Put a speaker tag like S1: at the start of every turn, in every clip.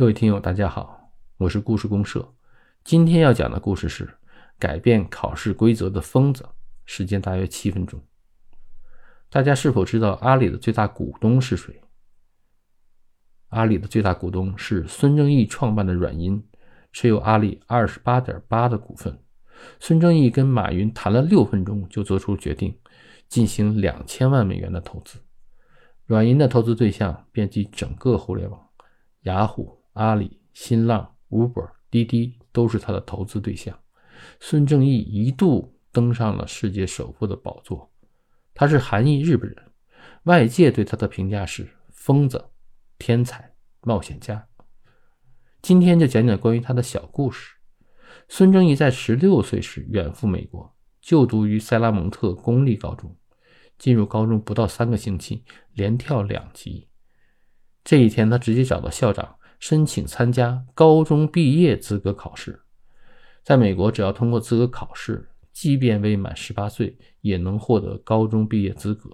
S1: 各位听友，大家好，我是故事公社。今天要讲的故事是改变考试规则的疯子。时间大约七分钟。大家是否知道阿里的最大股东是谁？阿里的最大股东是孙正义创办的软银，持有阿里二十八点八的股份。孙正义跟马云谈了六分钟，就做出决定，进行两千万美元的投资。软银的投资对象遍及整个互联网，雅虎。阿里、新浪、Uber、滴滴都是他的投资对象。孙正义一度登上了世界首富的宝座。他是韩裔日本人，外界对他的评价是疯子、天才、冒险家。今天就讲讲关于他的小故事。孙正义在十六岁时远赴美国，就读于塞拉蒙特公立高中。进入高中不到三个星期，连跳两级。这一天，他直接找到校长。申请参加高中毕业资格考试，在美国，只要通过资格考试，即便未满十八岁，也能获得高中毕业资格。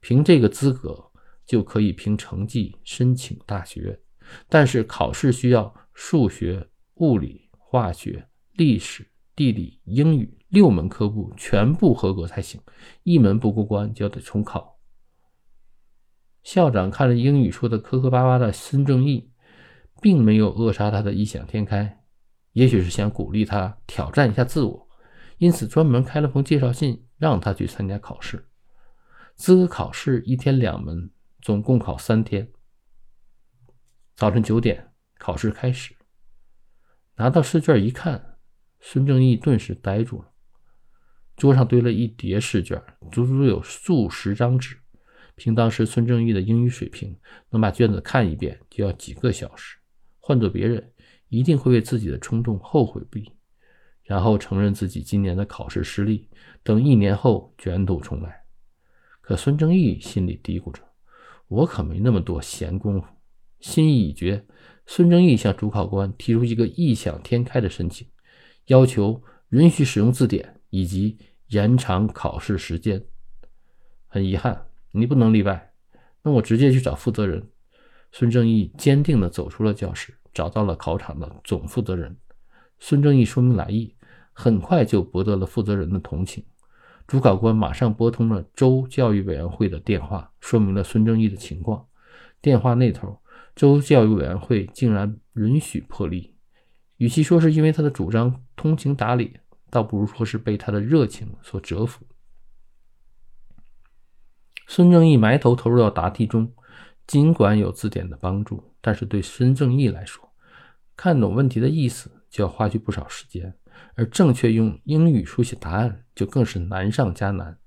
S1: 凭这个资格，就可以凭成绩申请大学。但是考试需要数学、物理、化学、历史、地理、英语六门科目全部合格才行，一门不过关就得重考。校长看着英语说的磕磕巴巴的孙正义。并没有扼杀他的异想天开，也许是想鼓励他挑战一下自我，因此专门开了封介绍信让他去参加考试。资格考试一天两门，总共考三天。早晨九点，考试开始。拿到试卷一看，孙正义顿时呆住了。桌上堆了一叠试卷，足足有数十张纸。凭当时孙正义的英语水平，能把卷子看一遍就要几个小时。换做别人，一定会为自己的冲动后悔不已，然后承认自己今年的考试失利，等一年后卷土重来。可孙正义心里嘀咕着：“我可没那么多闲工夫。”心意已决，孙正义向主考官提出一个异想天开的申请，要求允许使用字典以及延长考试时间。很遗憾，你不能例外。那我直接去找负责人。孙正义坚定地走出了教室。找到了考场的总负责人孙正义，说明来意，很快就博得了负责人的同情。主考官马上拨通了州教育委员会的电话，说明了孙正义的情况。电话那头，州教育委员会竟然允许破例。与其说是因为他的主张通情达理，倒不如说是被他的热情所折服。孙正义埋头投入到答题中，尽管有字典的帮助，但是对孙正义来说，看懂问题的意思就要花去不少时间，而正确用英语书写答案就更是难上加难。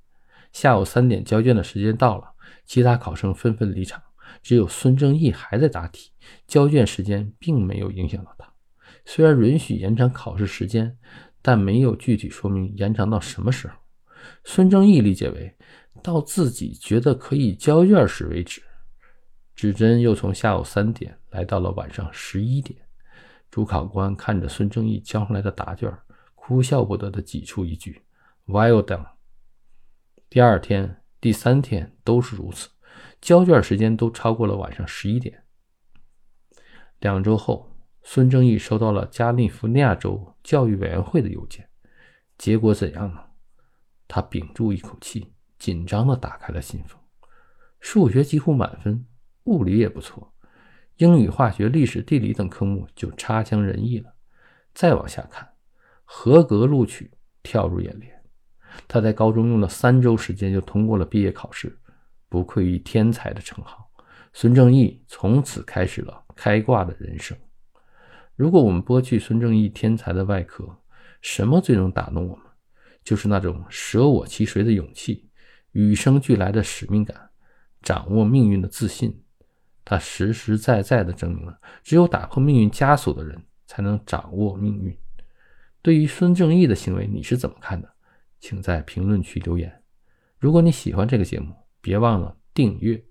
S1: 下午三点交卷的时间到了，其他考生纷纷离场，只有孙正义还在答题。交卷时间并没有影响到他，虽然允许延长考试时间，但没有具体说明延长到什么时候。孙正义理解为到自己觉得可以交卷时为止。指针又从下午三点来到了晚上十一点。主考官看着孙正义交上来的答卷，哭笑不得的挤出一句：“Well done。”第二天、第三天都是如此，交卷时间都超过了晚上十一点。两周后，孙正义收到了加利福尼亚州教育委员会的邮件，结果怎样呢？他屏住一口气，紧张地打开了信封，数学几乎满分，物理也不错。英语、化学、历史、地理等科目就差强人意了。再往下看，合格录取跳入眼帘。他在高中用了三周时间就通过了毕业考试，不愧于天才的称号。孙正义从此开始了开挂的人生。如果我们剥去孙正义天才的外壳，什么最能打动我们？就是那种舍我其谁的勇气，与生俱来的使命感，掌握命运的自信。他实实在在地证明了，只有打破命运枷锁的人才能掌握命运。对于孙正义的行为，你是怎么看的？请在评论区留言。如果你喜欢这个节目，别忘了订阅。